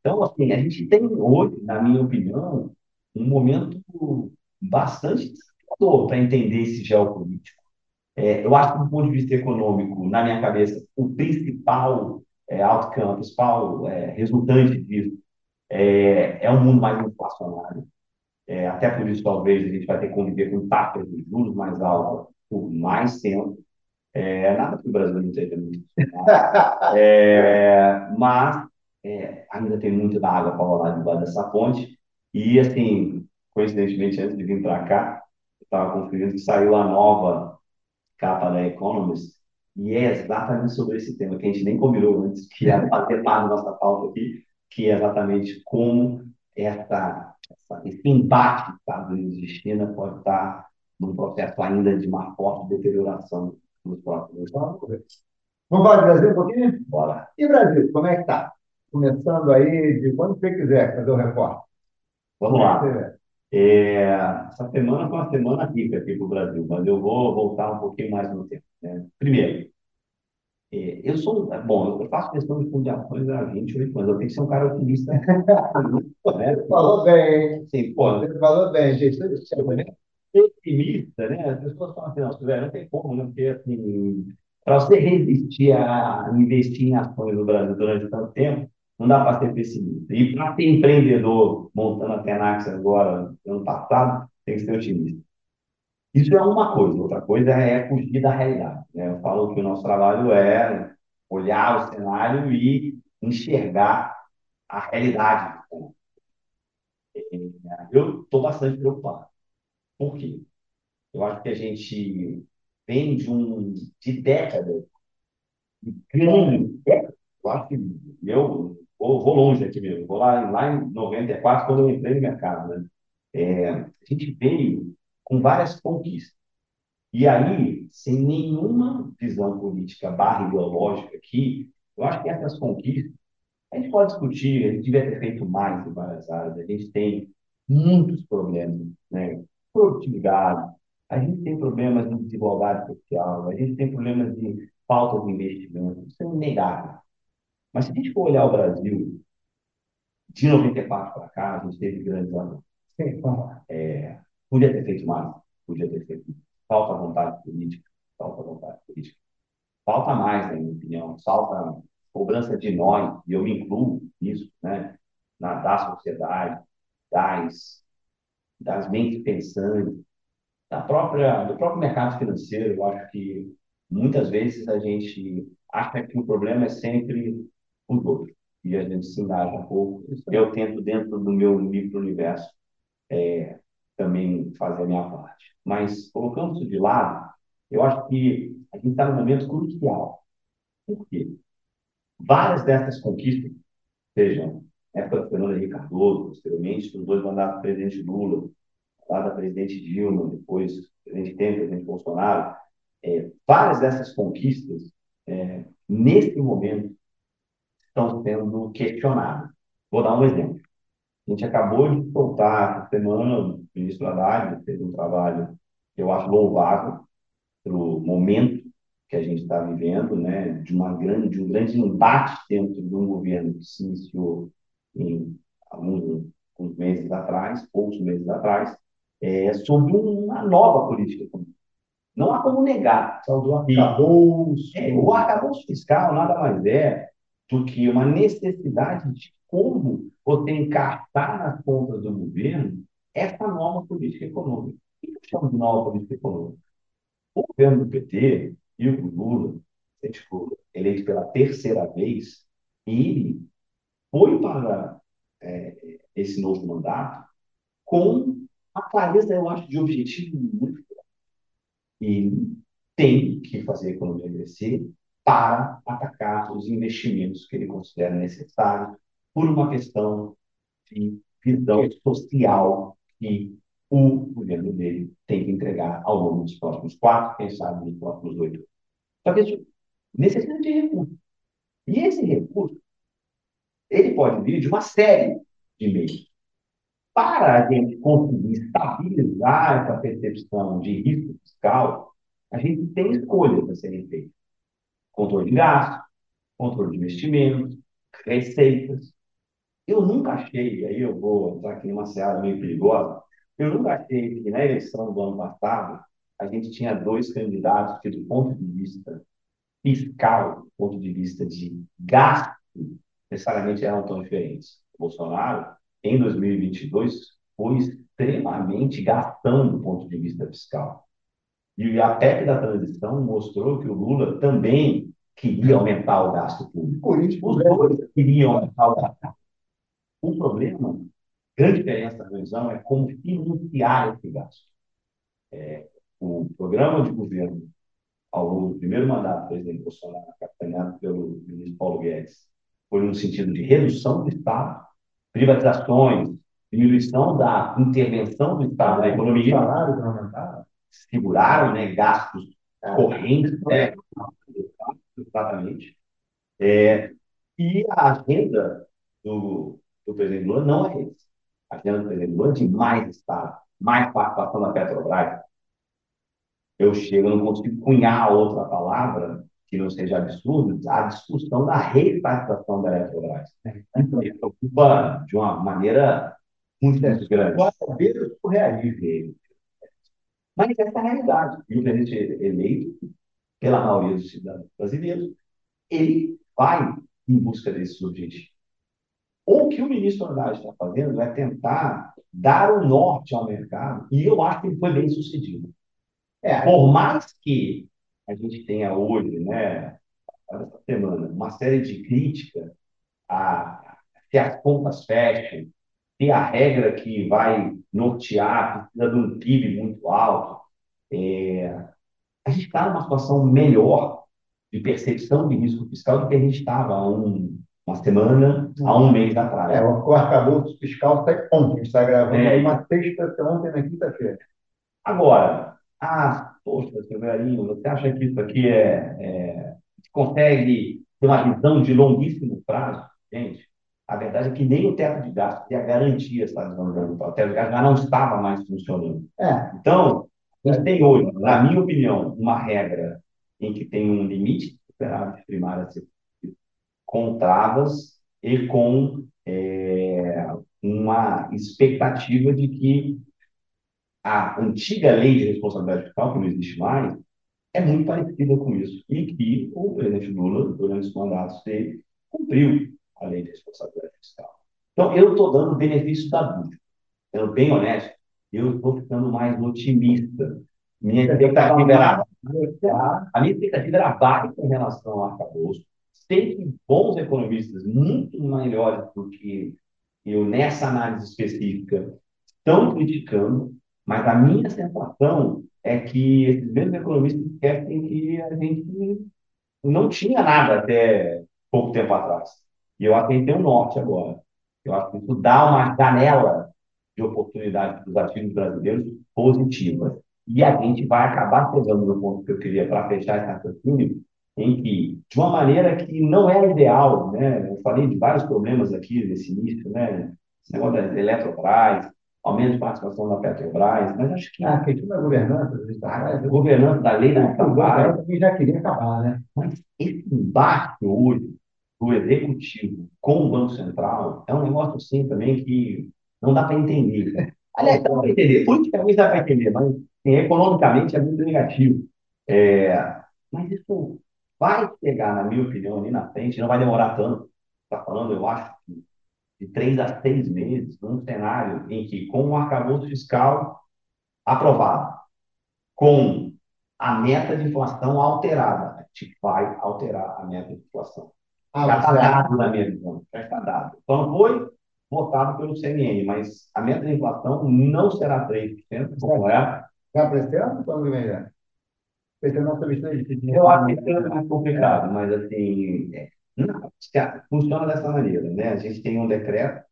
então, assim, a gente tem hoje, na minha opinião, um momento bastante desafiador para entender esse geopolítico. É, eu acho que, do ponto de vista econômico, na minha cabeça, o principal é, outcome, principal é, resultante disso é, é um mundo mais inflacionário. É, até por isso, talvez, a gente vai ter que conviver com taxas de juros mais altas por mais tempo. É, nada que o Brasil não seja muito. é, mas é, ainda tem muita água para rolar debaixo dessa ponte. E, assim, coincidentemente, antes de vir para cá, eu estava conferindo que saiu a nova capa da Economist, e é exatamente sobre esse tema que a gente nem combinou antes, que é bater par na nossa pauta aqui, que é exatamente como essa, essa, esse embate Estados Unidos e China pode estar num processo ainda de uma forte deterioração nos próximos anos. Vamos falar de Brasil um pouquinho? Bora. E Brasil, como é que está? Começando aí de quando você quiser fazer o repórter. Vamos lá. É, essa semana foi uma semana rica aqui para o Brasil, mas eu vou voltar um pouquinho mais no tempo. Né? Primeiro, é, eu sou, bom, eu faço questão de fundações há 28 anos, eu tenho que ser um cara otimista. né? Falou bem. Sim, pô, Você falou bem, gente. Otimista, né? As pessoas falam assim, não, não tem como, né? Porque, assim, para você resistir a investir em ações no Brasil durante tanto tempo, não dá para ser pessimista. E para ser empreendedor, montando a Tenax agora, ano passado, tem que ser otimista. Isso é uma coisa, outra coisa é fugir da realidade. Né? Eu falo que o nosso trabalho é olhar o cenário e enxergar a realidade. Eu estou bastante preocupado. Por quê? Eu acho que a gente vem de, um, de décadas de grande. Eu acho que eu vou, vou longe aqui mesmo. Vou lá, lá em 94, quando eu entrei no mercado. Né? É, a gente veio com várias conquistas. E aí, sem nenhuma visão política barra ideológica aqui, eu acho que essas conquistas, a gente pode discutir, a gente devia ter feito mais em várias áreas, a gente tem muitos problemas, né? Produtividade, a gente tem problemas de desigualdade social, a gente tem problemas de falta de investimento, isso é inegável. Mas se a gente for olhar o Brasil, de 94 para cá, a gente teve grandes avanços. É, podia ter feito mais, podia ter feito mais. Falta vontade política, falta vontade política. Falta mais, na minha opinião, falta cobrança de nós, e eu me incluo nisso, né? Na, da sociedade, das, das mentes pensantes, da própria, do próprio mercado financeiro. Eu acho que muitas vezes a gente acha que o problema é sempre os outros e a gente se engaja um pouco. Eu tento, dentro do meu micro-universo, é, também fazer a minha parte. Mas, colocando isso de lado, eu acho que a gente está num momento crucial. Por quê? Várias dessas conquistas, sejam época do Fernando Henrique Cardoso, posteriormente, os dois mandatos do presidente Lula, lá da presidente Dilma, depois presidente Temer, presidente Bolsonaro, é, várias dessas conquistas, é, nesse momento, estão sendo questionadas. Vou dar um exemplo. A gente acabou de soltar essa semana, o ministro Haddad fez um trabalho que eu acho louvável para o momento que a gente está vivendo, né, de, uma grande, de um grande embate dentro de um governo que se iniciou em alguns, alguns meses atrás, poucos meses atrás, é, sobre uma nova política econômica. Não há como negar. do arcabouço. É, o arcabouço fiscal nada mais é do que uma necessidade de como você encartar nas contas do governo essa nova política econômica. O que eu chamo de nova política econômica? O governo do PT e o Lula, tipo, eleito pela terceira vez, ele foi para é, esse novo mandato com a clareza, eu acho, de objetivo muito claro. Ele tem que fazer a economia crescer para atacar os investimentos que ele considera necessários por uma questão de visão social que o governo dele tem que entregar ao longo dos próximos quatro, quem sabe nos próximos oito. Só que isso necessita de recursos. E esse recurso, ele pode vir de uma série de meios. Para a gente conseguir estabilizar essa percepção de risco fiscal, a gente tem escolhas a serem feitas. Controle de gastos, controle de investimentos, receitas. Eu nunca achei, aí eu vou entrar aqui numa seara meio perigosa, eu nunca achei que na eleição do ano passado a gente tinha dois candidatos que, do ponto de vista fiscal, do ponto de vista de gasto, necessariamente eram tão diferentes. O Bolsonaro em 2022 foi extremamente gastão do ponto de vista fiscal. E a PEC da transição mostrou que o Lula também queria aumentar o gasto público. Os dois queriam aumentar o gasto. O problema, grande diferença da visão é como financiar esse gasto. É, o programa de governo ao longo do primeiro mandato do presidente Bolsonaro, capitaneado pelo ministro Paulo Guedes, foi no sentido de redução do Estado privatizações, diminuição da intervenção do Estado na economia. Salário que aumentaram. Seguraram né, gastos é. correntes, né, exatamente. É, e a agenda do, do presidente Lula não é essa. A agenda do presidente Lula é de mais Estado, mais participação da Petrobras. Eu chego, eu não consigo cunhar outra palavra que não seja absurdo, a discussão da repartição da Eletrobras. Isso me preocupa de uma maneira muito grande. Saber o surrealismo. Mas essa é a realidade. E o presidente eleito, pela maioria dos cidadãos brasileiros, ele vai em busca desse objetivo. O que o ministro Haddad está fazendo é tentar dar o um norte ao mercado, e eu acho que ele foi bem sucedido. É, Por mais que a gente tenha hoje, né, essa semana, uma série de críticas a se as contas fecham, se a regra que vai nortear precisa de um PIB muito alto. É, a gente está numa situação melhor de percepção de risco fiscal do que a gente estava há um, uma semana, há um mês atrás. É, o arcabouço fiscal está ontem, a está gravando é. uma sexta, ontem na quinta-feira. Agora, ah, poxa, seu velhinho, você acha que isso aqui é, é, consegue ter uma visão de longuíssimo prazo? Gente, a verdade é que nem o teto de gasto e a garantia está desandando. O teto de gasto já não estava mais funcionando. É. Então, a gente tem hoje, na minha opinião, uma regra em que tem um limite de superávit primário a ser com travas e com é, uma expectativa de que a antiga lei de responsabilidade fiscal, que não existe mais, é muito parecida com isso. E que o presidente Lula, durante os mandatos dele, cumpriu a lei de responsabilidade fiscal. Então, eu estou dando benefício da dúvida. Sendo bem honesto, eu estou ficando mais otimista. Minha expectativa era, a minha expectativa era baixa em relação ao arcabouço. Sei que bons economistas, muito melhores do que eu nessa análise específica, estão criticando mas a minha sensação é que esses mesmos economistas esquecem que a gente não tinha nada até pouco tempo atrás. E eu acho que tem um norte agora. Eu acho que isso dá uma janela de oportunidade para os ativos brasileiros positivas. E a gente vai acabar chegando no ponto que eu queria para fechar esse raciocínio, em que, de uma maneira que não é ideal, né? eu falei de vários problemas aqui nesse início, né? esse negócio da Eletrobras, aumento de participação da Petrobras, mas acho que. Ah, a questão da governança, a governança da lei da Petrobras. também já queria acabar, né? Mas esse embate hoje do executivo com o Banco Central é um negócio assim também que não dá para entender. Aliás, dá para entender. Politicamente dá para entender, mas assim, economicamente é muito negativo. É, mas isso vai chegar, na minha opinião, ali na frente, não vai demorar tanto. Está falando, eu acho, de três a seis meses, num cenário em que, com o arcabouço fiscal aprovado, com a meta de inflação alterada, a gente vai alterar a meta de inflação. Ah, já está dado na minha visão, já está dado. Então, não foi votado pelo CNN, mas a meta de inflação não será 3%, como é. Já para esse ano ou vem Eu acho que é mais complicado, mas assim, é, funciona dessa maneira, né? A gente tem um decreto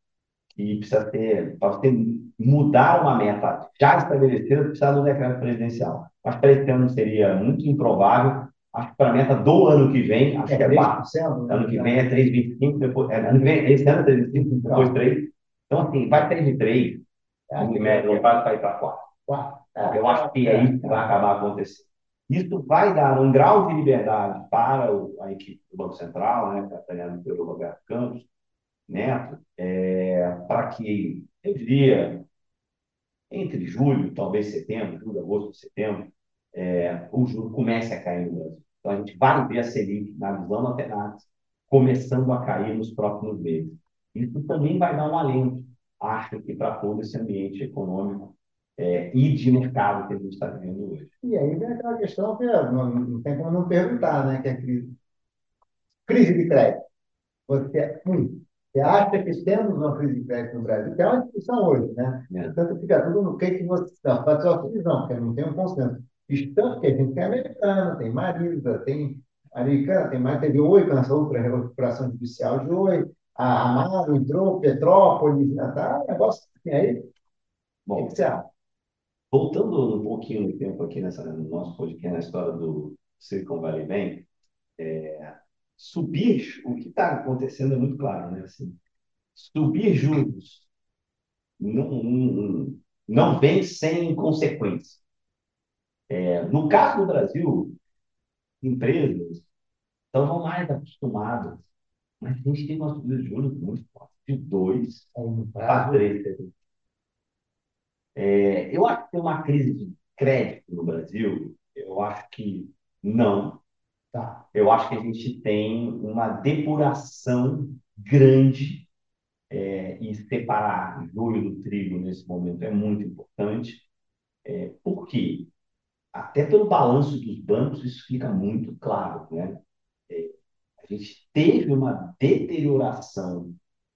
que precisa ter, para você mudar uma meta já estabelecida, precisa de um decreto presidencial. Acho que para esse ano seria muito improvável. Acho que para a meta do ano que vem, acho é que é 3%, né? Ano que vem é 3,25, depois, é, ano que vem, esse ano é 3,25, depois 3. Então, assim, vai 3 de 3, é, em média, não vai para 4. 4. É, Eu acho que é isso que vai acabar acontecendo. Isso vai dar um grau de liberdade para o, a equipe do Banco Central, né, capitaneado pelo Roberto Campos Neto, é, para que, eu diria, entre julho, talvez setembro, julho, agosto, setembro, é, o juro comece a cair no Brasil. Então, a gente vai ver a Selic, na visão da Tenax, começando a cair nos próximos meses. Isso também vai dar um alento, acho que, para todo esse ambiente econômico é, e de mercado que a gente está vivendo hoje. E aí vem aquela questão que não, não tem como não perguntar, né? Que é a crise, crise de crédito. Você, hum, você acha que temos uma crise de crédito no Brasil? Que é uma discussão hoje, né? É. Portanto, fica tudo no que, que você está. Pode ser uma visão, porque não tem um consenso. Tanto que a gente tem americana, tem Marisa, tem americana, tem mais, teve Oi, essa outra recuperação judicial de Oi, a Amaro entrou, Petrópolis, né, tá, negócio assim aí. Bom, o que você acha? Voltando um pouquinho no tempo aqui nessa, no nosso podcast, na história do Silicon Valley Bank, é, subir, o que está acontecendo é muito claro, né? Assim, subir juros não, não, não vem sem consequência. É, no caso do Brasil, empresas estão mais acostumadas, mas a gente tem uma subida de juros muito forte, de 2 para 3. É, eu acho que tem uma crise de crédito no Brasil. Eu acho que não. Tá. Eu acho que a gente tem uma depuração grande é, e separar joio do trigo nesse momento é muito importante. É, por quê? Até pelo balanço dos bancos isso fica muito claro. Né? É, a gente teve uma deterioração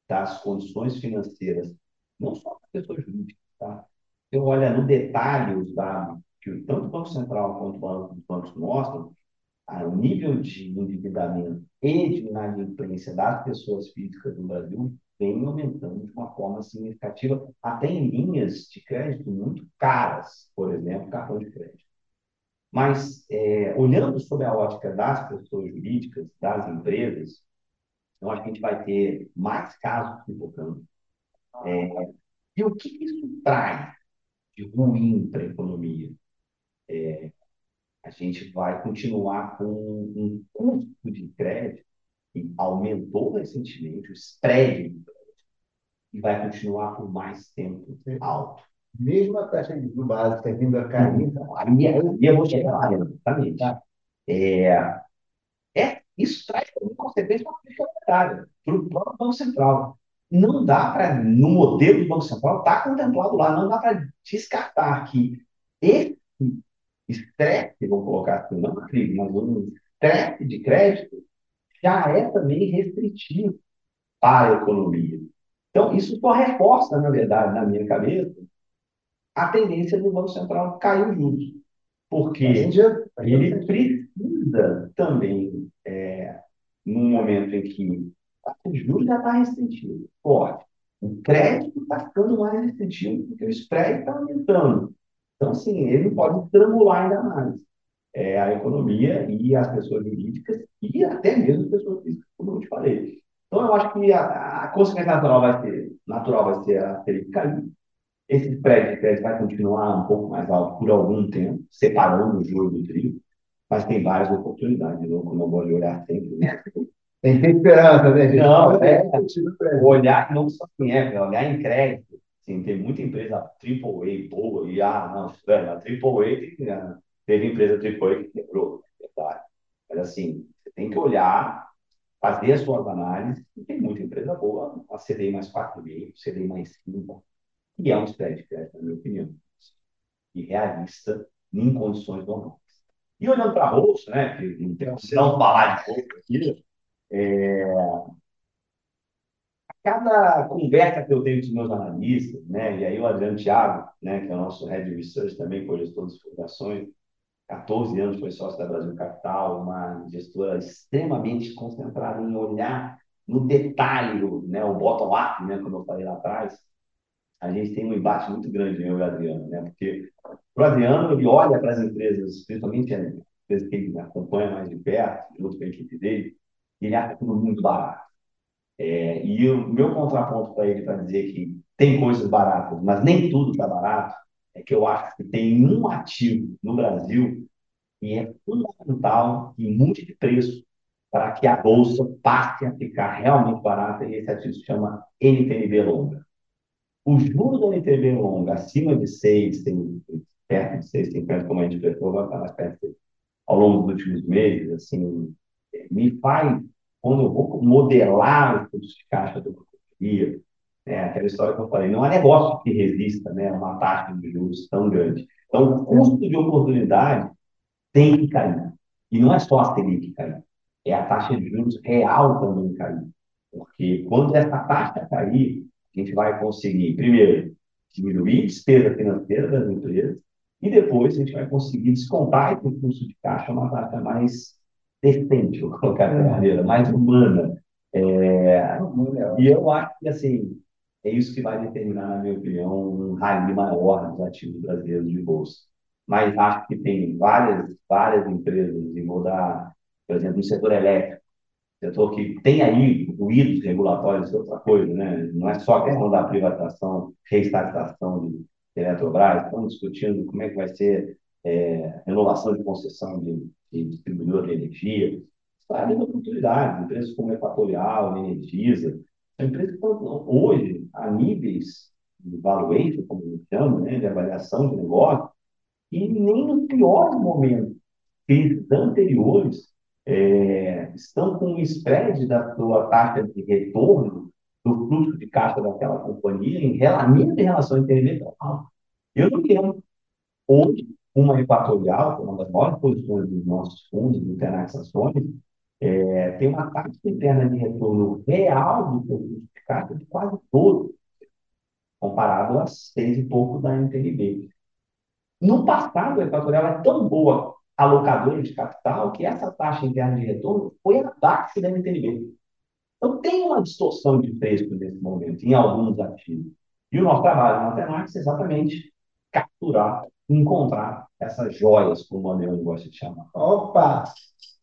das condições financeiras, não só das pessoas jurídicas, tá? Então, olha no detalhe os dados que tanto o Banco Central quanto os bancos mostram, o nível de endividamento e de inadimplência das pessoas físicas no Brasil vem aumentando de uma forma significativa, até em linhas de crédito muito caras, por exemplo, cartão de crédito. Mas, é, olhando sob a ótica das pessoas jurídicas, das empresas, eu acho que a gente vai ter mais casos pipocando. É, e o que isso traz? De ruim para a economia. É, a gente vai continuar com um custo de crédito que aumentou recentemente, o spread do crédito, e vai continuar por mais tempo alto. Mesmo a taxa de juros básica vindo a cair. Então, aí, aí eu vou chegar lá, exatamente. Tá. É, é, isso traz como consequência uma política monetária para o próprio Banco Central não dá para, no modelo do Banco Central, está contemplado lá, não dá para descartar que esse estresse, vou colocar assim, não uma crise, mas um estresse de crédito, já é também restritivo para a economia. Então, isso só reforça, na verdade, na minha cabeça, a tendência do Banco Central cair os juros. Porque ele precisa também, é, num momento em que o juros já está restritivo, forte. O crédito está ficando mais restritivo porque o spread está aumentando. Então, assim, ele pode estrangular ainda mais é, a economia e as pessoas jurídicas e até mesmo as pessoas físicas, como eu te falei. Então, eu acho que a, a consequência natural vai ser, natural vai ser a Selic cair. Esse spread de crédito vai continuar um pouco mais alto por algum tempo, separando o juro do trigo, mas tem várias oportunidades, como eu gosto de olhar sempre. Né? Tem que ter esperança, né, gente? Não, é, olhar não só em é, olhar em crédito, Sim, tem muita empresa AAA boa, e ah, não, velho, a AAA teve empresa AAA que quebrou, é verdade. Mas assim, você tem que olhar, fazer as suas análises, e tem muita empresa boa, a CDI mais 4,5, CDI mais 5, e é um spread de crédito, na minha opinião, e realista em condições normais. E olhando para a bolsa, né, que não tem não falar de bolsa aqui, é, cada conversa que eu tenho com os meus analistas, né, e aí o Adriano Thiago, né, que é o nosso Head of Research também, foi gestor de fundações, 14 anos foi sócio da Brasil Capital, uma gestora extremamente concentrada em olhar no detalhe, né, o bottom-up, né, como eu falei lá atrás, a gente tem um embate muito grande, eu e o Adriano, né, porque o Adriano, ele olha para as empresas, principalmente as empresas que ele acompanha mais de perto, junto com a equipe dele, ele acha tudo muito barato. É, e o meu contraponto para ele, para dizer que tem coisas baratas, mas nem tudo está barato, é que eu acho que tem um ativo no Brasil que é fundamental e muito de preço para que a bolsa passe a ficar realmente barata, e esse ativo se chama NTNB longa. O juro do NTNB longa acima de 6, tem, perto de 6,50, como a gente vai estar mais perto de 6, ao longo dos últimos meses, assim, me faz quando eu vou modelar o fluxo de caixa da companhia, né, aquela história que eu falei, não é negócio que resista né, a uma taxa de juros tão grande. Então, o custo de oportunidade tem que cair. E não é só a Selic cair, é a taxa de juros real também cair. Porque quando essa taxa cair, a gente vai conseguir, primeiro, diminuir a despesa financeira das empresas, e depois a gente vai conseguir descontar esse custo de caixa uma taxa mais decente, vou colocar dessa maneira, mais humana. É, e eu acho que, assim, é isso que vai determinar, na minha opinião, um rally maior dos ativos brasileiros de bolsa. Mas acho que tem várias, várias empresas, e vou dar, por exemplo, no setor elétrico, setor que tem aí ruídos regulatórios, é outra coisa, né? Não é só a questão da privatização, reestatização de Eletrobras, estamos discutindo como é que vai ser é, renovação de concessão de e distribuidor de energia, está abrindo oportunidades. Empresas como Equatorial, Energisa, são empresas que estão hoje a níveis de valuation, como a gente chama, né, de avaliação de negócio, e nem nos piores momentos, crises anteriores, é, estão com um spread da sua taxa de retorno do fluxo de caixa daquela companhia em relação, em relação ao Eu não lembro hoje uma equatorial, que é uma das maiores posições dos nossos fundos internacionais é, tem uma taxa interna de retorno real do seu custo de de quase todo, comparado a seis e pouco da NTNB. No passado, a Equatorial é tão boa alocadora de capital que essa taxa interna de retorno foi abaixo da NTNB. Então, tem uma distorção de preço nesse momento, em alguns ativos. E o nosso trabalho na Alternax é exatamente capturar encontrar essas joias, como o Adriano gosta de chamar. Opa!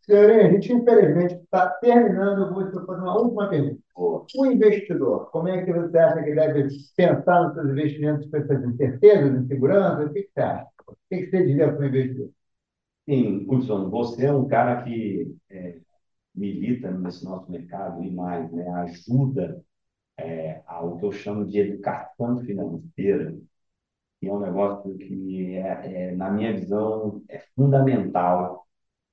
Senhorinha, a gente infelizmente está terminando, eu vou fazer uma última pergunta. O investidor, como é que você acha que deve pensar nos seus investimentos com essas incertezas, inseguranças? O que, você acha? O que, você diria para o investidor? Sim, Hudson, você é um cara que é, milita nesse nosso mercado e mais, né, ajuda é, ao que eu chamo de educação financeira que é um negócio que, é, é na minha visão, é fundamental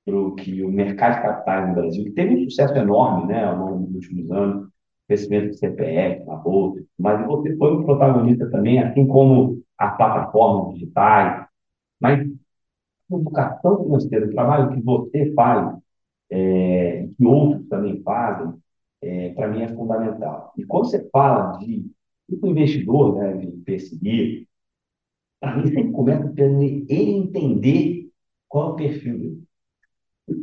para o que o mercado de capitais no Brasil, que teve um sucesso enorme né, ao longo dos últimos anos, crescimento de CPF, na Bolsa, mas você foi um protagonista também, assim como as plataformas digitais, mas a educação financeira, o trabalho que você faz, é, que outros também fazem, é, para mim é fundamental. E quando você fala de o investidor né, de perseguir, mim, sempre começa pelo ele entender qual é o perfil dele.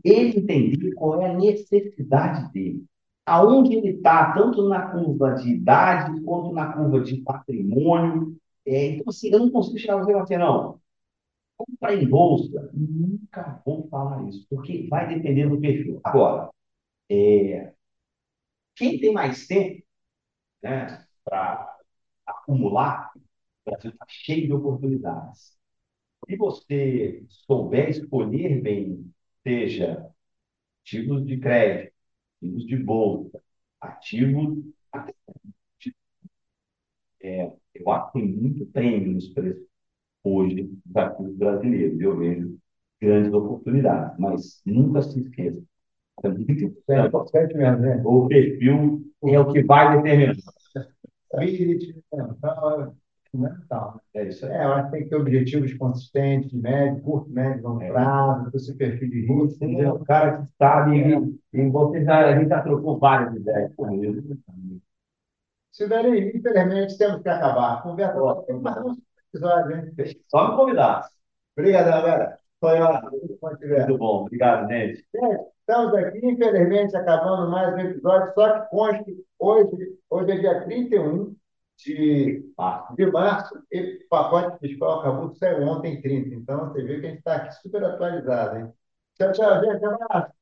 Ele entender qual é a necessidade dele. Aonde ele está, tanto na curva de idade, quanto na curva de patrimônio. É, então, assim, eu não consigo chegar a você não. Comprar em bolsa, nunca vou falar isso, porque vai depender do perfil. Agora, é, quem tem mais tempo né, para acumular o Brasil está cheio de oportunidades. Se você souber escolher bem, seja ativos de crédito, ativos de bolsa, ativos. É, Eu acho que tem muito prêmio nos preços hoje dos ativos brasileiros. Eu vejo grandes oportunidades, mas nunca se esqueça. É muito É importante mesmo, né? O perfil é o que vai determinar. Spirit, mental, é fundamental. É isso aí. É, eu acho que tem que ter objetivos consistentes, de médio, curto, médio, longo É. prazo, com esse perfil de risco. Você é um cara que sabe, e, e você já, a gente já trocou várias ideias com ele. Silveri, infelizmente temos que acabar. Conversa Ó. tem mais episódio, hein? Só me convidar. Obrigado, galera. Foi. Muito bom. Obrigado, gente. Gente, estamos aqui, infelizmente, acabando mais um episódio, só que conste, hoje, hoje é dia 31 de, de março, e o pacote fiscal acabou de sair ontem, 30. Então, você vê que a gente está aqui super atualizado, hein? Tchau, tchau, gente. Abraço.